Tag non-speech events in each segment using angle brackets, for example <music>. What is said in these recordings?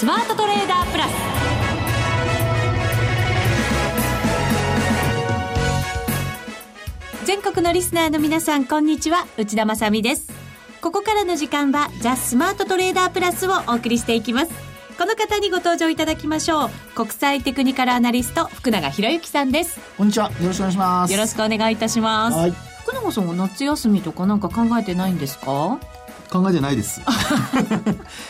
スマートトレーダープラス。全国のリスナーの皆さんこんにちは。内田まさです。ここからの時間はザ・スマートトレーダープラスをお送りしていきます。この方にご登場いただきましょう。国際テクニカルアナリスト福永博之さんです。こんにちは。よろしくお願いします。よろしくお願いいたします、はい、福永さんは夏休みとかなんか考えてないんですか？考えてないです。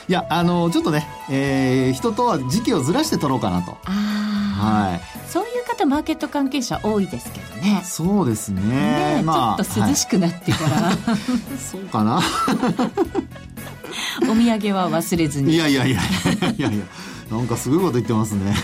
いやあのちょっとね、えー、人とは時期をずらして取ろうかなと。はい、そういう方マーケット関係者多いですけどね。そうですね。ね、まあ、ちょっと涼しくなってから、はい、<laughs> そうかな。<laughs> お土産は忘れずに。いやいやいやいやいやなんかすごいこと言ってますね。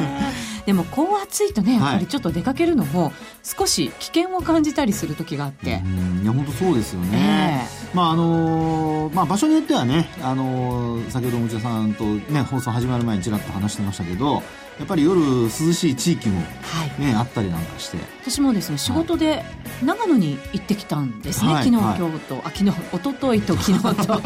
<laughs> でもこう暑いとねやっぱりちょっと出かけるのも少し危険を感じたりする時があって、いや本当そうですよね、え。ー、まああのー、まあ場所によってはねあのー、先ほど持田さんとね放送始まる前にちらっと話してましたけどやっぱり夜涼しい地域もね、はい、あったりなんかして。私もですね仕事で長野に行ってきたんですね、はい、昨日、はい、今日とあ昨日一昨日と <laughs> 昨日と。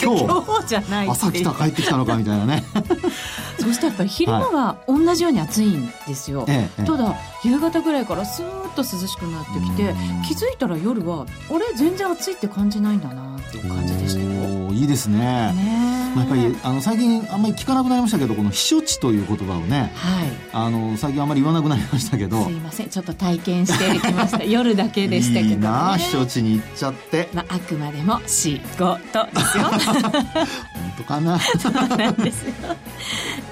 今日。<laughs> じゃない朝来た帰ってきたのかみたいなね。<laughs> そしてやっぱり昼間は同じように暑いんですよ、はい、ただ夕方ぐらいからスーッと涼しくなってきて気づいたら夜は俺全然暑いって感じないんだなっていう感じでしたよいいですね。ね、まあ、やっぱりあの最近あんまり聞かなくなりましたけどこの避暑地という言葉をね、はい、あの最近あんまり言わなくなりましたけど。すいません。ちょっと体験してきました。夜だけでしたけど、ね、いいな避暑地に行っちゃって、まあ、あくまでも仕事ですよ。<laughs> 本当かな。<laughs> そうなんですよ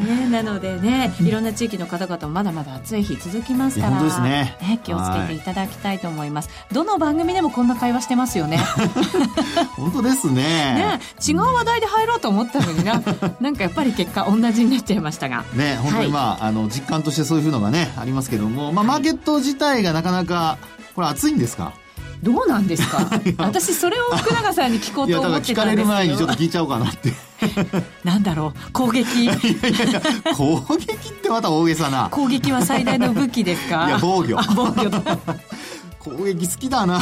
ね、なのでねいろんな地域の方々もまだまだ暑い日続きますからね、ね、気をつけていただきたいと思います、どの番組でもこんな会話してますよね。<laughs> 本当ですね。ね違う話題で入ろうと思ったのにななんかやっぱり結果同じになっちゃいましたが。ね本当にまあはい、あの実感としてそういうのがねありますけども、まあ、マーケット自体がなかなかこれ暑いんですか？どうなんですか？<laughs> 私それを福永さんに聞こうと思ってたんですけど。聞かれる前にちょっと聞いちゃおうかなって <laughs> なんだろう攻撃。攻撃ってまた大げさな。<laughs> 攻撃は最大の武器ですか？いや防御。防御。<laughs> 攻撃好きだな。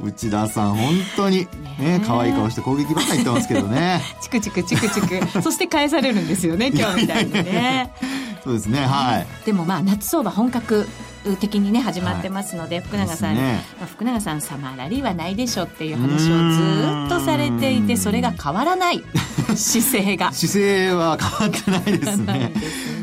内田さん本当に。ね可愛い顔して攻撃ばっかり言ってますけどね。チクチクチクチク。そして返されるんですよね今日みたいにね。そうですねはい。でもまあ夏相場本格的にね始まってますので、はい、福永さんに、ね、まあ、福永さんサマーラリーはないでしょっていう話をずっとされていてそれが変わらない。<laughs> 姿勢が。姿勢は変わってないですね。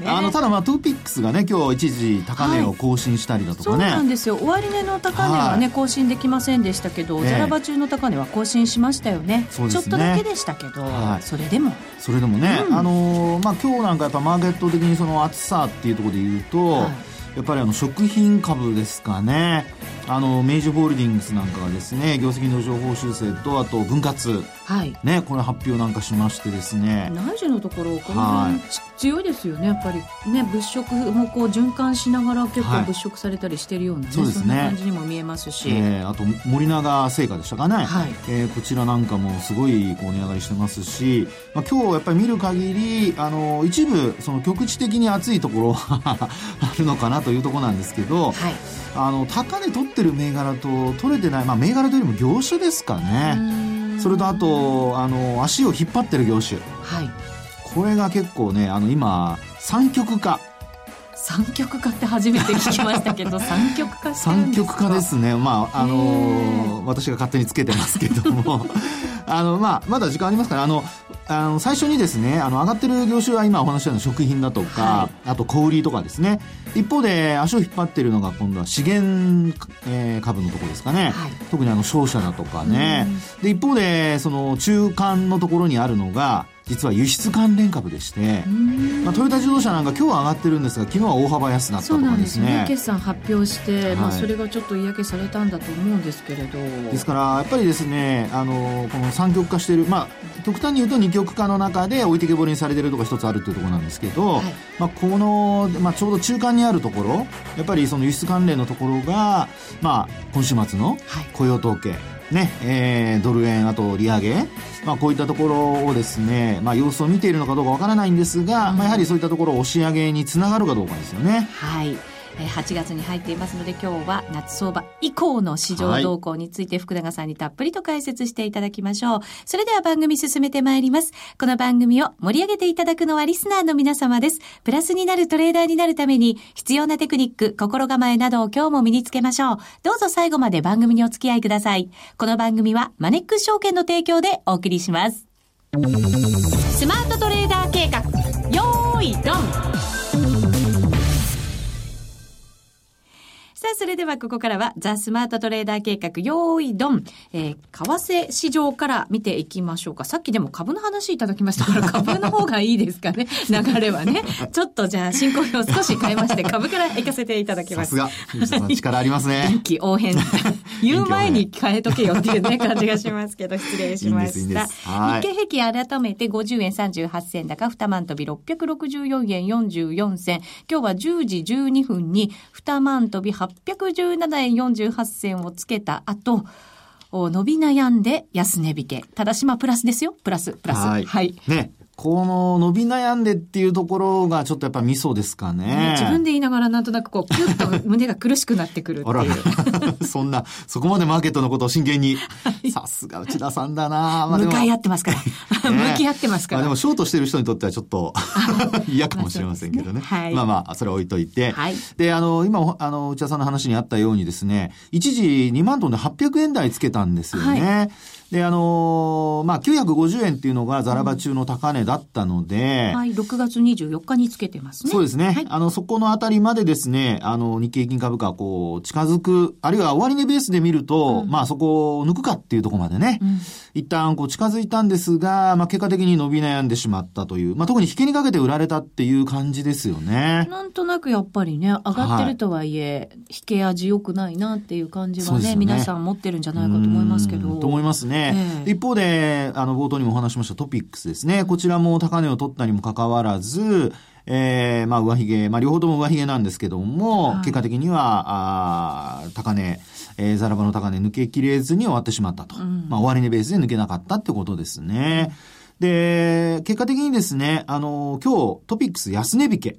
あのただまあ TOPIX がね今日一時高値を更新したりだとかね、はい、そうなんですよ。終値の高値はね、はい、更新できませんでしたけど、ザラバ中の高値は更新しましたよね、ね、ちょっとだけでしたけど、はい、それでも。それでもね、うん、あのー、まあ今日なんかやっぱマーケット的にその熱さっていうところで言うと、はいやっぱりあの食品株ですかね。あの明治ホールディングスなんかがですね業績の上方修正とあと分割、はい、ねこれ発表なんかしましてですね。内需のところこの辺、はい、強いですよねやっぱり。ね物色もこう循環しながら結構物色されたりしてるような、ね、はい、そうですね。そんな感じにも見えますし、えー、あと森永製菓でしたかね、はい。えー、こちらなんかもすごいこう値上がりしてますし、まあ、今日やっぱり見る限りあの一部その局地的に暑いところ <laughs> あるのかなというところなんですけど、はいあの高値取ってる銘柄と取れてない、まあ、銘柄というよりも業種ですかね。それとあとあの足を引っ張ってる業種、はい、これが結構ねあの今三極化。三極化って初めて聞きましたけど <laughs> 三極化三極化ですね。まああの私が勝手につけてますけども。<laughs> あのまあまだ時間ありますからあのあの最初にですねあの上がってる業種は今お話したような食品だとか、はい、あと小売りとかですね。一方で足を引っ張っているのが今度は資源、えー、株のところですかね、はい、特にあの商社だとかね。で一方でその中間のところにあるのが実は輸出関連株でして、まあ、トヨタ自動車なんか今日は上がってるんですが昨日は大幅安だったとかですね。ね。決算発表して、はい、まあ、それがちょっと嫌気されたんだと思うんですけれど。ですからやっぱりですねあのこの三極化している、まあ、極端に言うと二極化の中で置いてけぼりにされているところが一つあるというところなんですけど、はい、まあ、この、まあ、ちょうど中間にあるところやっぱりその輸出関連のところが、まあ、今週末の雇用統計、はいね、えー、ドル円、あと利上げ、まあ、こういったところをですね、まあ、様子を見ているのかどうかわからないんですが、まあ、やはりそういったところを押し上げにつながるかどうかですよね。はい。8月に入っていますので今日は夏相場以降の市場動向について福永さんにたっぷりと解説していただきましょう。それでは番組進めてまいります。この番組を盛り上げていただくのはリスナーの皆様です。プラスになるトレーダーになるために必要なテクニック、心構えなどを今日も身につけましょう。どうぞ最後まで番組にお付き合いください。この番組はマネックス証券の提供でお送りします。スマートトレーダー計画、よーい、ドンそれではここからは、ザ・スマートトレーダー計画、用意ドン。えー、為替市場から見ていきましょうか。さっきでも株の話いただきましたから、<laughs> 株の方がいいですかね。流れはね。<laughs> ちょっとじゃあ、進行表少し変えまして、株から行かせていただきます。さすが、力ありますね。<laughs> 臨機応変。言う前に変えとけよっていうね、感じがしますけど、失礼しました。ですはい日経平均改めて50円38銭高、2万飛び664円44銭。今日は10時12分に2万飛び817円48銭をつけた後、お伸び悩んで安値引け。ただしまあプラスですよ。プラス、プラス。はい。はい。ね。この伸び悩んでっていうところがちょっとやっぱミソですかね。自分で言いながらなんとなくこう、キュッと胸が苦しくなってくるってあらいう。<laughs> <laughs> そんな、そこまでマーケットのことを真剣に。さすが内田さんだなまあ向かい合ってますから。<laughs> ね向き合ってますから。まあでもショートしてる人にとってはちょっと嫌かもしれませんけどね。まあねはいまあまあ、それは置いといて。はいで、あの、今、あの、内田さんの話にあったようにですね、一時2万トンで800円台つけたんですよね。で、あの、まあ、950円っていうのがザラバ中の高値だったので、はい、6月24日につけてますね。そうですね。はいあの、そこのあたりまでですね、あの、日経平均株価、こう、近づく、あるいは終値ベースで見ると、まあ、そこを抜くかっていうところまでね、一旦こう近づいたんですが、まあ、結果的に伸び悩んでしまったという、まあ、特に引けにかけて売られたっていう感じですよね。なんとなくやっぱりね、上がってるとはいえ、引け味良くないなっていう感じはね、ね皆さん持ってるんじゃないかと思いますけど。うんと思いますね。ええ一方で、あの、冒頭にもお話ししましたトピックスですね。こちらも高値を取ったにもかかわらず、えー、まあ、上髭、まあ、両方とも上髭なんですけども、はい結果的には、あー高値、えー、ザラバの高値抜けきれずに終わってしまったと。んまあ、終値ベースで抜けなかったってことですね。で、結果的にですね、あの、今日トピックス安値引け。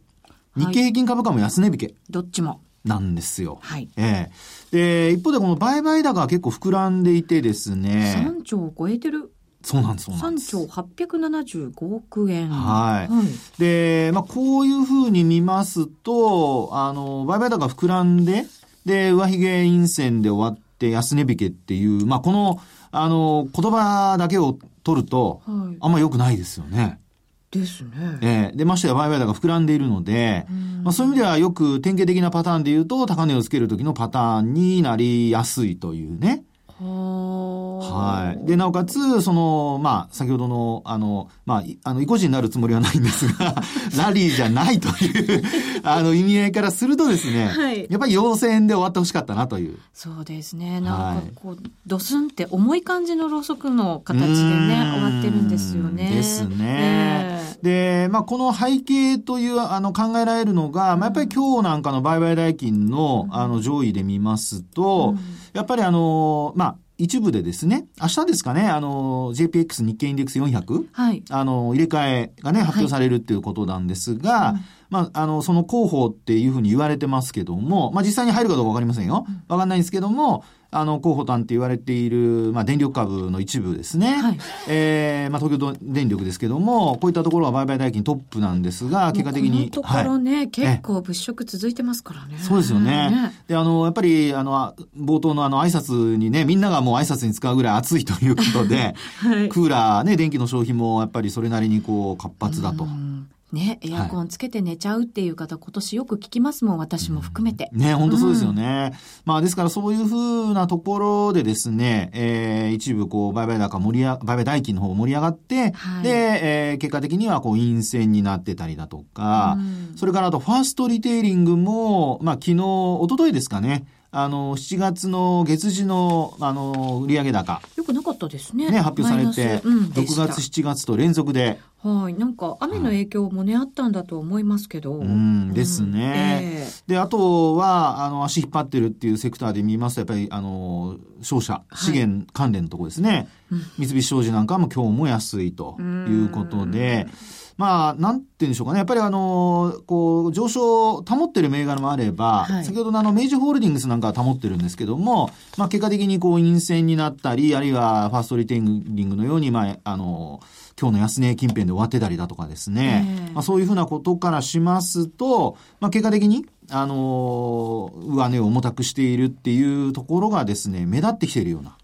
日経平均株価も安値引けどっちも。なんですよ。はい。ええで、一方でこの売買高が結構膨らんでいてですね。3兆を超えてる。そうなんです、そうなんで3す。兆875億円。はいはい。で、まあ、こういうふうに見ますと、あの、売買高が膨らんで、で、上髭陰線で終わって安値引けっていう、まあ、この、あの、言葉だけを取ると、はいあんま良くないですよね。ですね。ええで、ましてや売買高が膨らんでいるので、まあ、そういう意味ではよく典型的なパターンで言うと、高値をつける時のパターンになりやすいというね。ははい。で、なおかつ、その、まあ、先ほどの、あの、まあ、いあの、意固地になるつもりはないんですが、<laughs> ラリーじゃないという、<laughs> あの、意味合いからするとですね、はいやっぱり陽線で終わってほしかったなという。そうですね。なんかこう、ドスンって重い感じのろうそくの形でね、終わってるんですよね。ですね。ええで、まあ、この背景という、あの、考えられるのが、まあ、やっぱり今日なんかの売買代金の、あの、上位で見ますと、やっぱりあの、まあ、一部でですね、明日ですかね、あの、JPX 日経インデックス 400? はい。あの、入れ替えがね、発表されるっていうことなんですが、まあ、あの、その候補っていうふうに言われてますけども、まあ、実際に入るかどうかわかりませんよ。わかんないんですけども、あの、候補単って言われている、まあ、電力株の一部ですね。はいえーまあ、東京電力ですけども、こういったところは売買代金トップなんですが、結果的に。このところね、はい結構物色続いてますからね。そうですよね。で、あの、やっぱり、あの、あ冒頭のあの、挨拶にね、みんながもう挨拶に使うぐらい暑いということで、<laughs> はいクーラーね、電気の消費もやっぱりそれなりにこう、活発だと。うんね、エアコンつけて寝ちゃうっていう方、今年よく聞きますもん、私も含めて。ね、本当そうですよね。まあ、ですからそういうふうなところでですね、えー、一部こう、売買高盛り上、売買代金の方盛り上がって、はい。で、えー、結果的にはこう、陰線になってたりだとか、うん。それからあと、ファーストリテイリングも、まあ、昨日、一昨日ですかね、あの、7月の月次の、あの、売上高、よくなかったですね。ね、発表されて、ナス。うん、で6した。月、7月と連続で、はい。なんか、雨の影響もね、あったんだと思いますけど。うんですね。うん。えで、あとは、あの、足引っ張ってるっていうセクターで見ますと、やっぱり、あの、商社、資源関連のところですね。三菱商事なんかも今日も安いということで、まあ、なんて言うんでしょうかね。やっぱりあの、こう、上昇を保ってる銘柄もあれば、はい、先ほどのあの、明治ホールディングスなんかは保ってるんですけども、まあ、結果的にこう、陰線になったり、あるいはファーストリテイリングのように、まあ、あの、今日の安値近辺で終わってたりだとかですね。まあ、そういうふうなことからしますと、まあ、結果的に、あの上値を重たくしているっていうところがですね、目立ってきているような。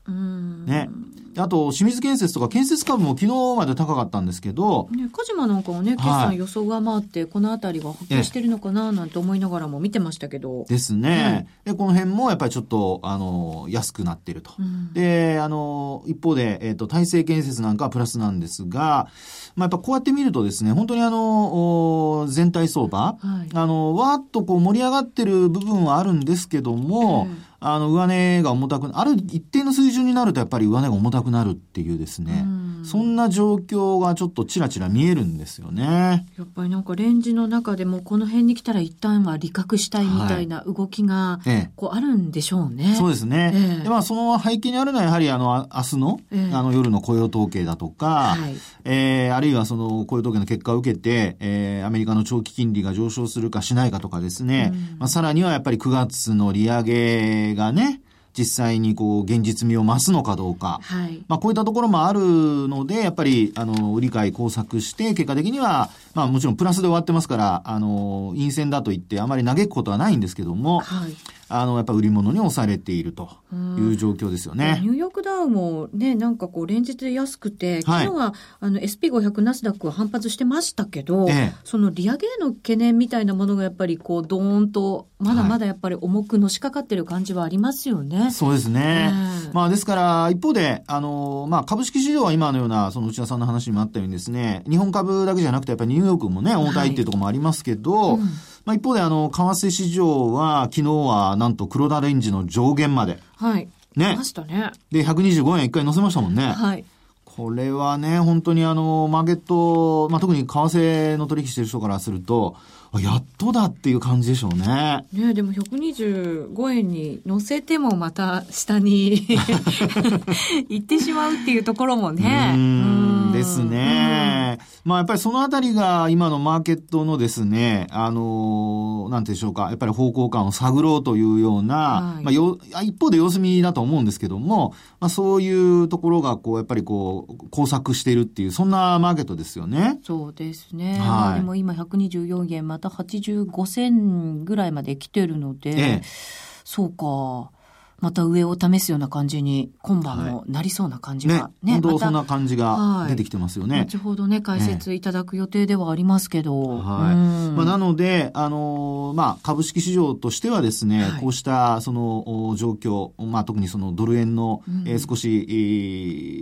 ね。あと、清水建設とか建設株も昨日まで高かったんですけど。ね、鹿島なんかもね、決算予想が回って、この辺りが発表してるのかななんて思いながらも見てましたけど。ですね。うん、で、この辺もやっぱりちょっと、あの、安くなってると。うん、で、あの、一方で、えっ、ー、と、大成建設なんかはプラスなんですが、まあ、やっぱこうやって見るとですね、本当にあの、全体相場、はい、あの、わーっとこう盛り上がってる部分はあるんですけども、うんあの、上値が重たく、ある一定の水準になるとやっぱり上値が重たくなるっていうですね、そんな状況がちょっとちらちら見えるんですよね。やっぱりなんかレンジの中でもこの辺に来たら一旦は利確したいみたいな動きが、こうあるんでしょうね。はいええ、そうですね。え、でまあその背景にあるのはやはりあの、明日の、あの夜の雇用統計だとか、はい、えー、あるいはその雇用統計の結果を受けて、えー、アメリカの長期金利が上昇するかしないかとかですね、うん、まあさらにはやっぱり9月の利上げがね、実際にこう現実味を増すのかどうか、はい、まあこういったところもあるのでやっぱりあの理解工作して結果的にはまあもちろんプラスで終わってますからあの陰線だと言ってあまり嘆くことはないんですけども、はい、あの、やっぱ売り物に押されているという状況ですよね。ニューヨークダウもね、なんかこう連日安くて、昨日は、はい、あの SP500 ナスダックは反発してましたけど、ええ、その利上げへの懸念みたいなものがやっぱりこうドーンと、まだまだやっぱり重くのしかかってる感じはありますよね。はい、そうですね。えー、まあですから、一方で、あの、まあ株式市場は今のような、その内田さんの話にもあったようにですね、日本株だけじゃなくてやっぱりニューヨークもね、重たいっていうところもありますけど、はいうんまあ、一方で、あの、為替市場は、昨日は、なんと黒田レンジの上限まで。はい。ね。ましたね。で、125円一回乗せましたもんね。はい。これはね、本当にあの、マーケット、まあ、特に為替の取引してる人からすると、やっとだっていう感じでしょうね。ねでも125円に乗せてもまた下に <laughs> 行ってしまうっていうところもね。うんですね。まあやっぱりそのあたりが今のマーケットのですね、あの、なんてでしょうか、やっぱり方向感を探ろうというような、はい、まあよ、一方で様子見だと思うんですけども、まあそういうところがこう、やっぱりこう、工作しているっていう、そんなマーケットですよね。そうですね。はい、でも今124円また85銭ぐらいまで来てるので、ええ、そうか。また上を試すような感じに今晩もなりそうな感じが、ね、ね本当そんな感じが出てきてますよね。はい、後ほどね、解説いただく予定ではありますけど。はい。まあ、なので、あのー、まあ、株式市場としてはですね、はい、こうした、その、状況、まあ、特にそのドル円の、うん、えー、少し、え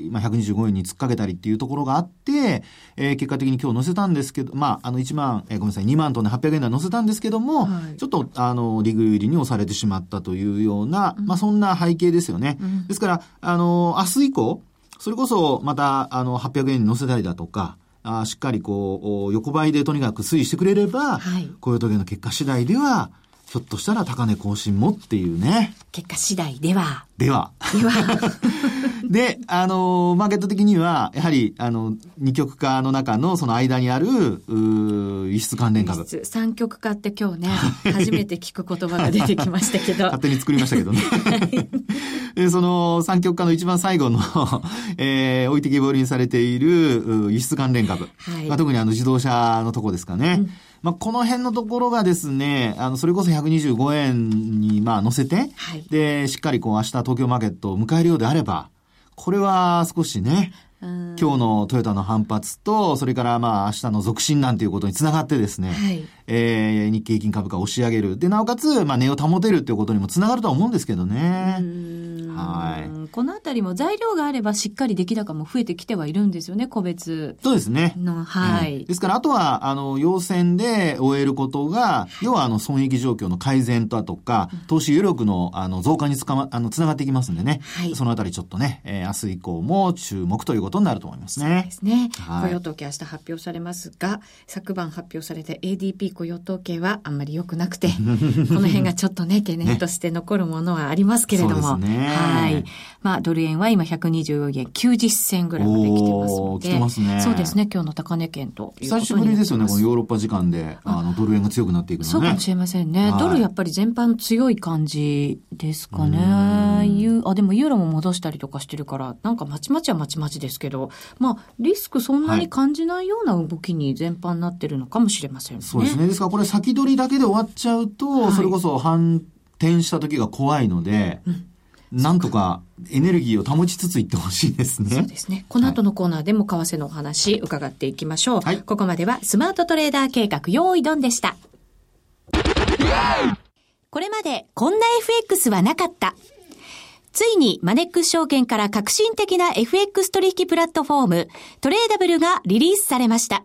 ー、まあ、125円に突っかけたりっていうところがあって、えー、結果的に今日載せたんですけど、まあ、あの、1万、えー、ごめんなさい、2万とね、800円台載せたんですけども、はい、ちょっと、あの、リグ売りに押されてしまったというような、まあ、そんな背景ですよね。うん、ですから、あの、明日以降、それこそまた、あの、800円に乗せたりだとか、あしっかりこう、横ばいでとにかく推移してくれれば、はい、雇用統計の結果次第では、ひょっとしたら高値更新もっていうね。結果次第では。では。では。<laughs> で、あの、マーケット的には、やはり、あの、二極化の中のその間にある、う輸出関連株。三極化って今日ね、<laughs> 初めて聞く言葉が出てきましたけど。勝手に作りましたけどね。でその三極化の一番最後の、<laughs> えー、置いてきぼりにされている輸出関連株。はい、まあ、特にあの自動車のとこですかね。うんまあ、この辺のところがですね、あの、それこそ125円に、まあ、乗せて、はい、で、しっかりこう、明日東京マーケットを迎えるようであれば、これは少しね、今日のトヨタの反発と、それからまあ明日の続伸なんていうことにつながってですね、はい、えー、日経平均株価を押し上げる。で、なおかつ、まあ値を保てるっていうことにもつながるとは思うんですけどね。はい。このあたりも材料があればしっかり出来高も増えてきてはいるんですよね、個別そうですね。の、はい、うん、ですから、あとは、あの、要線で終えることが、要は、あの、損益状況の改善ととか、投資余力の、あの、増加につかま、あの、つながっていきますんでね。はい。そのあたりちょっとね、えー、明日以降も注目ということことになると思いますね。そうですね。はい雇用統計明日発表されますが、昨晩発表された ADP 雇用統計はあんまり良くなくて、<laughs> この辺がちょっとね、懸念として残るものはありますけれども。ねはい。まあ、ドル円は今124円90銭ぐらいまで来てますので。来てますねそうですね。今日の高値圏と久しぶりですよね、このーヨーロッパ時間で、あの、ドル円が強くなっていくのね。そうかもしれませんね。はいドルやっぱり全般強い感じですかね。ユーあ、でもユーロも戻したりとかしてるから、なんかまちまちはまちまちですけど、まあ、リスクそんなに感じないような動きに全般なってるのかもしれませんね。そうですね。ですからこれ先取りだけで終わっちゃうと、はいそれこそ反転した時が怖いので、なんとかエネルギーを保ちつついってほしいですね。そうですね。この後のコーナーでも為替のお話伺っていきましょう。はいここまではスマートトレーダー計画用意ドンでした。これまでこんな FX はなかった。ついにマネックス証券から革新的な FX 取引プラットフォームトレーダブルがリリースされました。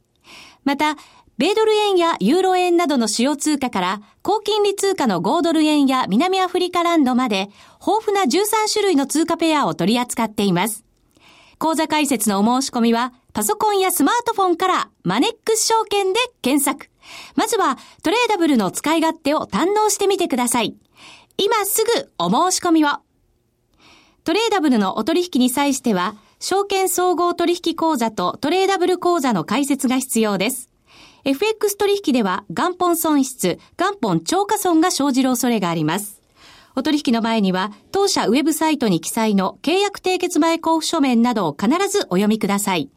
また、米ドル円やユーロ円などの主要通貨から、高金利通貨の5ドル円や南アフリカランドまで、豊富な13種類の通貨ペアを取り扱っています。口座開設のお申し込みは、パソコンやスマートフォンからマネックス証券で検索。まずは、トレーダブルの使い勝手を堪能してみてください。今すぐお申し込みを。トレーダブルのお取引に際しては、証券総合取引口座とトレーダブル口座の開設が必要です。FX 取引では元本損失、元本超過損が生じる恐れがあります。お取引の前には、当社ウェブサイトに記載の契約締結前交付書面などを必ずお読みください。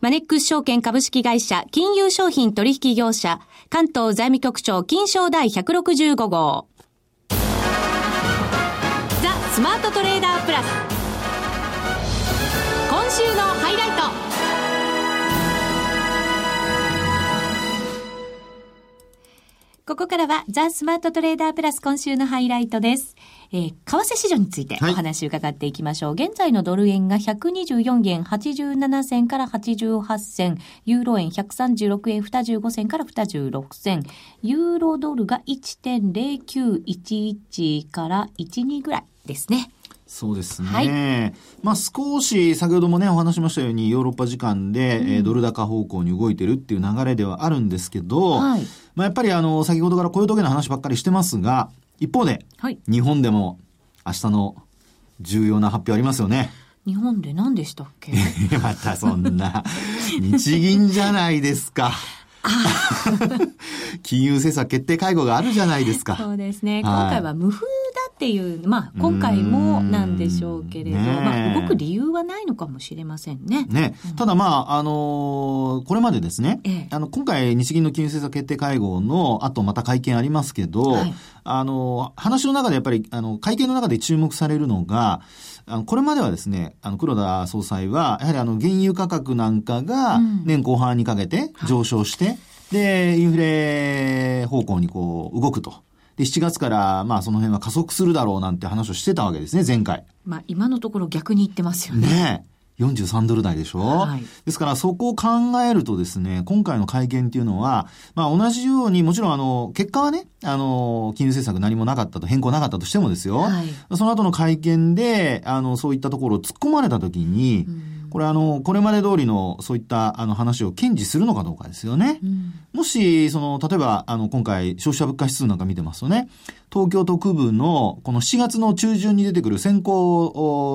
マネックス証券株式会社金融商品取引業者関東財務局長金賞第165号。ザ・スマートトレーダープラス。今週のハイライト。ここからはザ・スマートトレーダープラス今週のハイライトです。えー、為替市場についておはい話を伺っていきましょう。現在のドル円が124円87銭から88銭、ユーロ円136円25銭から26銭、ユーロドルが1.0911から12ぐらいですね。そうですね。はいまあ少し先ほどもねお話ししましたようにヨーロッパ時間で、えードル高方向に動いてるっていう流れではあるんですけど、はいまあやっぱりあの先ほどから雇用統計の話ばっかりしてますが、一方ではい。日本でも明日の重要な発表ありますよね。日本で何でしたっけ？<laughs> またそんな、日銀じゃないですか。<laughs> 金融政策決定会合があるじゃないですか。そうですね。はい今回は無風だっていう、まあ今回もなんでしょうけれど、ねえまあ動く理由はないのかもしれませんね。ね。ただまあ、あのーこれまでですね、ええ。あの、今回日銀の金融政策決定会合の後また会見ありますけど、はい。あのー話の中でやっぱり、あの、会見の中で注目されるのが、あの、これまではですね、あの、黒田総裁は、やはりあの、原油価格なんかがうん。年後半にかけて上昇して、で、インフレ方向にこう、動くと。で、7月から、まあ、その辺は加速するだろうなんて話をしてたわけですね、前回。まあ今のところ逆に言ってますよね。ねえ。43ドル台でしょ、はいですからそこを考えるとですね、今回の会見っていうのは、まあ同じように、もちろんあの、結果はね、あの、金融政策何もなかったと、変更なかったとしてもですよ、はいその後の会見で、あの、そういったところを突っ込まれたときに、これあの、これまで通りのそういったあの話を堅持するのかどうかですよね。うんもし、その、例えば、あの、今回、消費者物価指数なんか見てますとね、東京都区部の、この7月の中旬に出てくる先行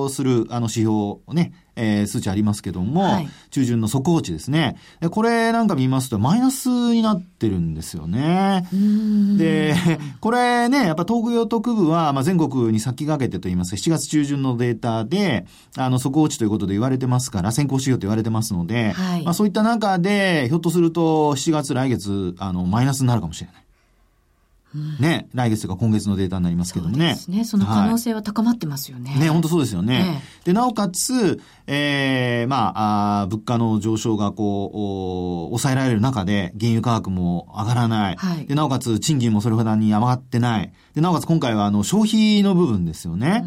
をする、あの、指標ね、えー数値ありますけども、はい中旬の速報値ですね。でこれなんか見ますと、マイナスになってるんですよね。うんで、<laughs> これね、やっぱ東京都区部は、まあ、全国に先駆けてと言いますか、7月中旬のデータで、あの、速報値ということで言われてますから、先行指標と言われてますので、はいまあ、そういった中で、ひょっとすると、7月来月、あの、マイナスになるかもしれない。ね、来月とか今月のデータになりますけどもね。そうですね。その可能性は高まってますよね。ね、本当そうですよね。えで、なおかつ、えー、まああー、物価の上昇がこう、お抑えられる中で、原油価格も上がらない。はいで、なおかつ、賃金もそれほどに上がってない。で、なおかつ今回は、あの、消費の部分ですよね。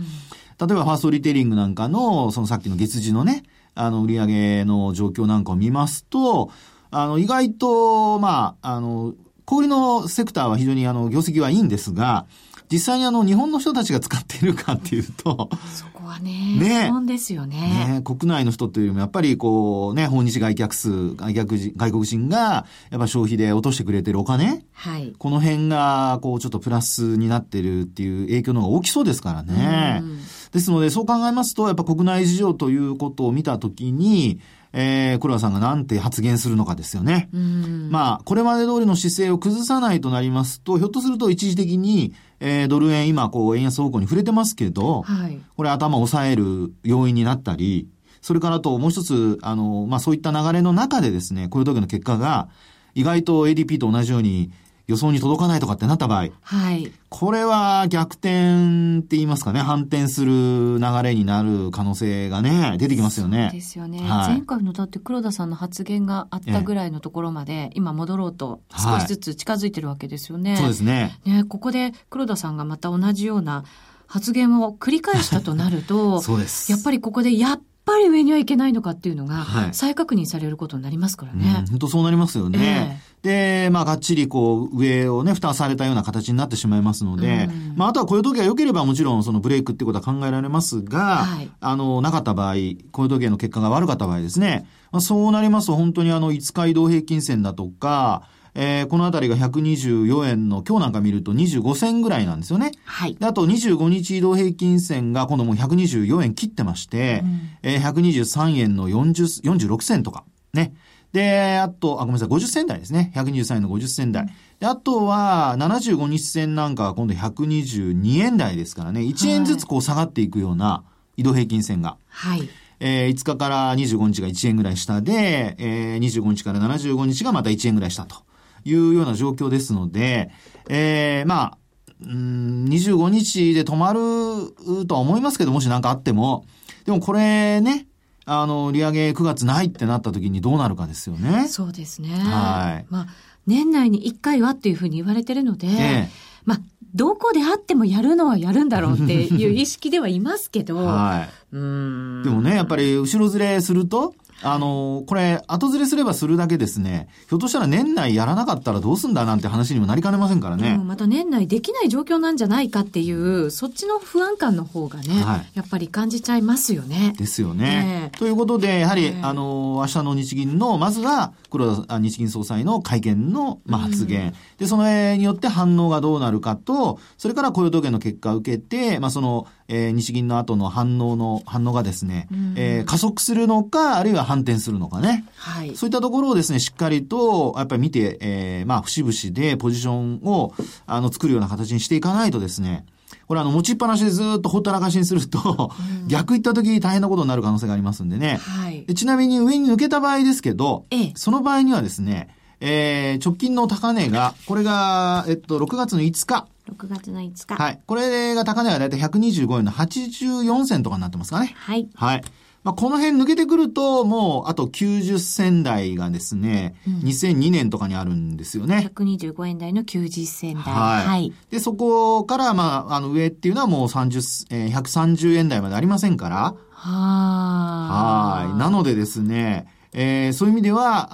例えば、ファーストリテイリングなんかの、そのさっきの月次のね、あの、売上の状況なんかを見ますと、あの、意外と、まあ、あの、小売りのセクターは非常にあの、業績はいいんですが、実際にあの、日本の人たちが使っているかっていうと、そこはね、ね疑問ですよね。ね、国内の人というよりも、やっぱりこう、ね、訪日外客数、外客人、外国人が、やっぱ消費で落としてくれてるお金、はい。この辺が、こう、ちょっとプラスになってるっていう影響の方が大きそうですからねうん。ですので、そう考えますと、やっぱ国内事情ということを見たときに、えー、黒田さんがなんて発言するのかですよね。うん。まあ、これまで通りの姿勢を崩さないとなりますと、ひょっとすると一時的に、えー、ドル円今、こう、円安方向に触れてますけど、はい。これ頭を抑える要因になったり、それからあともう一つ、あの、まあ、そういった流れの中でですね、こういう時の結果が、意外と ADP と同じように予想に届かないとかってなった場合、はい。これは逆転って言いますかね、反転する流れになる可能性がね、出てきますよね。ですよね、はい前回のだって黒田さんの発言があったぐらいのところまで、今戻ろうと少しずつ近づいてるわけですよね。そうですね。ね、ここで黒田さんがまた同じような発言を繰り返したとなると、<laughs> そうです。やっぱりここでやっぱり上にはいけないのかっていうのがはい。再確認されることになりますからうんね。本当そうなりますよね。で、まあ、がっちりこう、上をね、蓋されたような形になってしまいますので、うん。まあ、あとはこういう時が良ければもちろんそのブレイクってことは考えられますが、はい。あの、なかった場合、こういう時の結果が悪かった場合ですね、まあ、そうなりますと本当にあの、5日移動平均線だとか、えーこのあたりが124円の、今日なんか見ると25銭ぐらいなんですよね。はい。であと25日移動平均線が今度もう124円切ってまして、うんえー123円の40 46銭とか。ね。で、あと、あ、ごめんなさい、50銭台ですね。123円の50銭台。で、あとは、75日線なんかは今度122円台ですからね。1円ずつこう下がっていくような移動平均線が。はい。えー5日から25日が1円ぐらい下で、えー25日から75日がまた1円ぐらい下というような状況ですので、えーまあ、うーん25日で止まるとは思いますけど、もし何かあっても、でもこれね、あの、利上げ9月ないってなった時にどうなるかですよね。そうですね。はいまあ、年内に1回はっていうふうに言われてるので、ええまあ、どこであってもやるのはやるんだろうっていう意識ではいますけど、<laughs> はい。うーんでもね、やっぱり後ろずれすると、あの、これ、後ずれすればするだけですね、ひょっとしたら年内やらなかったらどうすんだなんて話にもなりかねませんからね。うんまた年内できない状況なんじゃないかっていう、そっちの不安感の方がね、はいやっぱり感じちゃいますよね。ですよね。ええということで、やはり、ええあの、明日の日銀の、まずは、黒田あ日銀総裁の会見の、まあ、発言、で、その絵によって反応がどうなるかと、それから雇用統計の結果を受けて、まあ、その、えー日銀の後の反応の、反応がですね、うんえー加速するのか、あるいは反転するのかね。はい。そういったところをですね、しっかりと、やっぱり見て、えーまあ、節々でポジションを、あの、作るような形にしていかないとですね、これあの、持ちっぱなしでずっとほったらかしにすると、逆行った時大変なことになる可能性がありますんでね。はいで。ちなみに上に抜けた場合ですけど、ええその場合にはですね、えー直近の高値が、これが、えっと、6月の5日。6月の5日。はい。これが高値がだいたい125円の84銭とかになってますかね。はい。はい。まあ、この辺抜けてくると、もう、あと90銭台がですね、2002年とかにあるんですよね。125円台の90銭台。はい。はい。で、そこから、まあ、あの、上っていうのはもう30、えー130円台までありませんから、ははい。なのでですね、えーそういう意味では、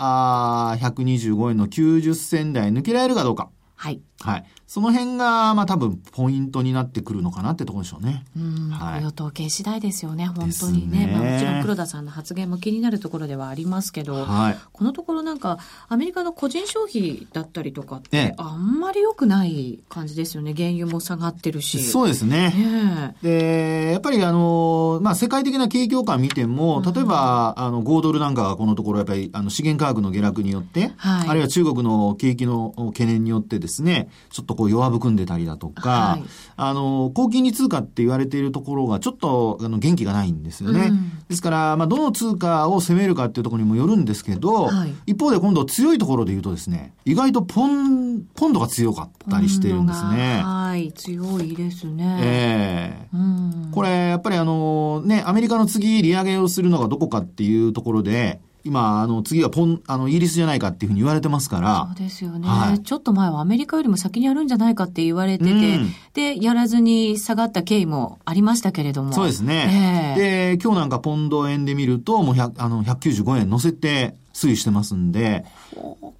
あー125円の90銭台抜けられるかどうか。はい。はい。その辺が、まあ多分ポイントになってくるのかなってところでしょうね。うん、はい雇用統計次第ですよね、本当にね。ねまあ、もちろん黒田さんの発言も気になるところではありますけど、はい。このところなんか、アメリカの個人消費だったりとかっええて、あんまり良くない感じですよね。原油も下がってるし。そうですね。ねで、やっぱりあの、まあ、世界的な景況感見ても、例えば、あの、5ドルなんかがこのところやっぱり、あの、資源価格の下落によって、はいあるいは中国の景気の懸念によってですね、ちょっとこう弱含んでたりだとか、はい、あの、高金利通貨って言われているところがちょっとあの元気がないんですよね。うん、ですから、まあ、どの通貨を攻めるかっていうところにもよるんですけど、はい、一方で今度強いところで言うとですね、意外とポン、ポンドが強かったりしてるんですね。はい、強いですね。ええーうん、これ、やっぱりあの、ね、アメリカの次利上げをするのがどこかっていうところで、今、あの、次はポン、あの、イギリスじゃないかっていうふうに言われてますから。そうですよね、はい、ちょっと前はアメリカよりも先にやるんじゃないかって言われてて、うん、で、やらずに下がった経緯もありましたけれども。そうですね。えー、で、今日なんかポンド円で見ると、もう100、あの、195円乗せて推移してますんで。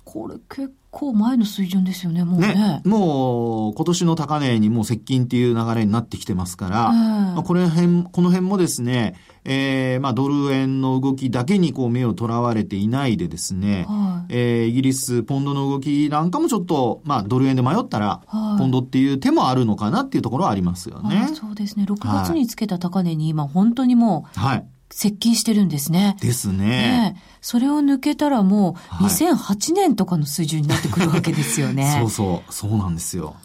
これ結構前の水準ですよね、もうね。ねもう、今年の高値にもう接近っていう流れになってきてますから、えー、まあ、この辺、この辺もですね、えー、まあ、ドル円の動きだけにこう目をとらわれていないでですね、はい、えー、イギリス、ポンドの動きなんかもちょっと、まあ、ドル円で迷ったら、はい、ポンドっていう手もあるのかなっていうところはありますよね。そうですね。6月につけた高値に今、本当にもう、はい。接近してるんですね。ですね。ねそれを抜けたらもう2008年とかの水準になってくるわけですよね。はい、そうそう、そうなんですよ。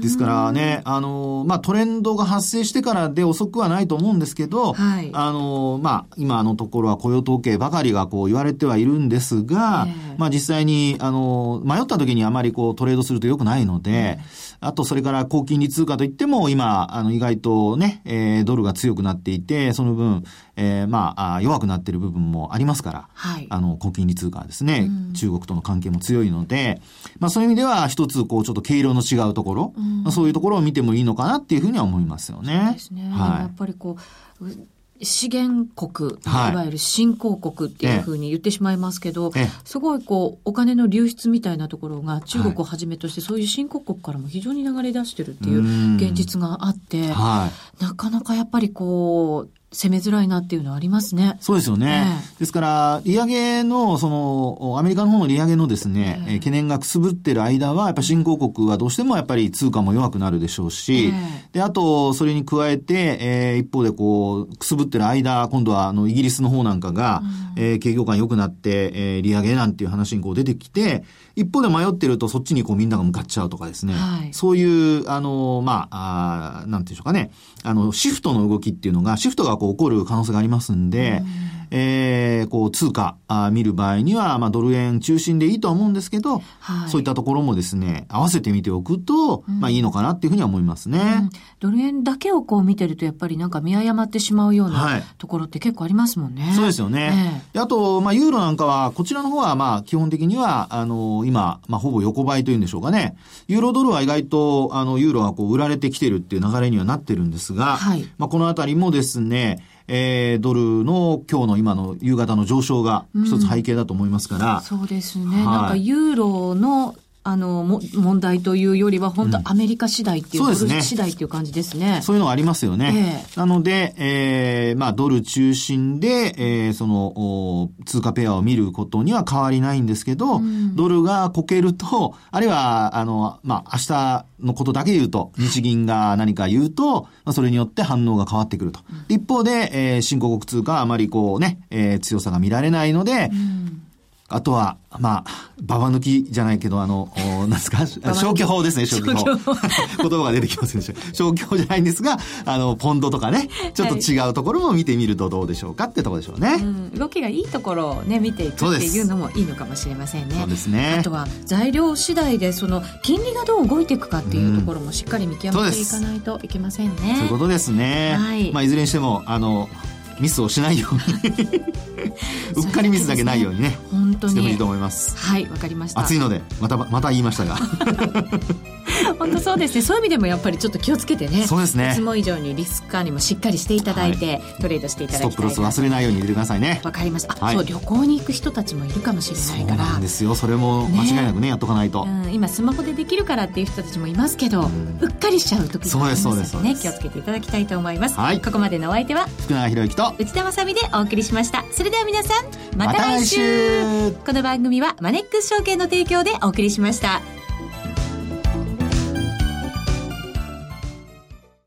ですからね、あの、まあ、トレンドが発生してからで遅くはないと思うんですけど、はい、あの、まあ、今のところは雇用統計ばかりがこう言われてはいるんですが、えー、まあ、実際に、あの、迷った時にあまりこうトレードすると良くないので、あと、それから高金利通貨といっても、今、あの、意外とね、えー、ドルが強くなっていて、その分、えー、まあ、弱くなっている部分もありますから、はい、あの、高金利通貨ですね、うん、中国との関係も強いので、まあ、そういう意味では、一つ、こう、ちょっと毛色の違うところ、うん、まあ、そういうところを見てもいいのかなっていうふうには思いますよね。そうですね。はい、やっぱりこう、資源国、いわゆる新興国っていうふうに言ってしまいますけど、すごいこう、お金の流出みたいなところが中国をはじめとして、そういう新興国からも非常に流れ出してるっていう現実があって、なかなかやっぱりこう、攻めづらいなっていうのはありますね。そうですよね。えー、ですから、利上げの、その、アメリカの方の利上げのですね、えー、懸念がくすぶってる間は、やっぱ新興国はどうしてもやっぱり通貨も弱くなるでしょうし、えー、で、あと、それに加えて、えー、一方でこう、くすぶってる間、今度はあの、イギリスの方なんかが、うん、えー、景況感良くなって、えー、利上げなんていう話にこう出てきて、一方で迷ってるとそっちにこうみんなが向かっちゃうとかですね、はい、そういう、あの、まあ、あなんていうんでしょうかね、あの、シフトの動きっていうのが、シフトがこう起こる可能性がありますんで、うんえー、こう、通貨あ見る場合には、まあ、ドル円中心でいいとは思うんですけど、はい、そういったところもですね、合わせてみておくと、うん、まあ、いいのかなっていうふうには思いますね、うん、ドル円だけをこう見てると、やっぱりなんか見誤ってしまうようなところって結構ありますもんね。はい、そうですよね。えー、あと、まあ、ユーロなんかは、こちらの方は、まあ、基本的には、あの、今、まあ、ほぼ横ばいというんでしょうかね。ユーロドルは意外と、あの、ユーロがこう、売られてきてるっていう流れにはなってるんですが、はい、まあ、このあたりもですね、えー、ドルの今日の今の夕方の上昇が一つ背景だと思いますから。うん、そうですね。はい、なんかユーロのあの、も、問題というよりは、本当アメリカ次第っていう、うん、そうですね。次第っていう感じですね。そういうのがありますよね。えー、なので、えー、まあ、ドル中心で、えー、その、通貨ペアを見ることには変わりないんですけど、うん、ドルがこけると、あるいは、あの、まあ、明日のことだけ言うと、<laughs> 日銀が何か言うと、まあ、それによって反応が変わってくると。うん、一方で、えー、新興国通貨はあまりこうね、えー、強さが見られないので、うんあとは、まあ、ババ抜きじゃないけど、あの、<laughs> なんですか？消去法ですね、消去法。<laughs> 言葉が出てきませんでした。消去法じゃないんですが、あの、ポンドとかね、ちょっと違うところも見てみるとどうでしょうかってところでしょうね。うん、動きがいいところをね、見ていくっていうのもいいのかもしれませんね。そうですね。あとは、材料次第で、その、金利がどう動いていくかっていうところもしっかり見極めていかないといけませんね。そういうことですね。はい。まあ、いずれにしても、あの、ミスをしないように。<laughs> うっかりミスだけないようにね。本当に。してもいいと思います。はいわかりました。暑いのでまたまた言いましたが <laughs> <laughs> 本当そうですね。そういう意味でもやっぱりちょっと気をつけてね。そうですね。いつも以上にリスク管理もしっかりしていただいて、はい、トレードしていただきたいストップロス忘れないように入れてくださいね。わかりました、はい、そう旅行に行く人たちもいるかもしれないから。そうなんですよ。それも間違いなくね、ね、やっとかないと、うん、今スマホでできるからっていう人たちもいますけど、うん、うっかりしちゃう時もありますのでね気をつけていただきたいと思います、はい、ここまでのお相手は福永博之と内田まさみでお送りしました。それでは皆さんまた来週,、この番組はマネックス証券の提供でお送りしました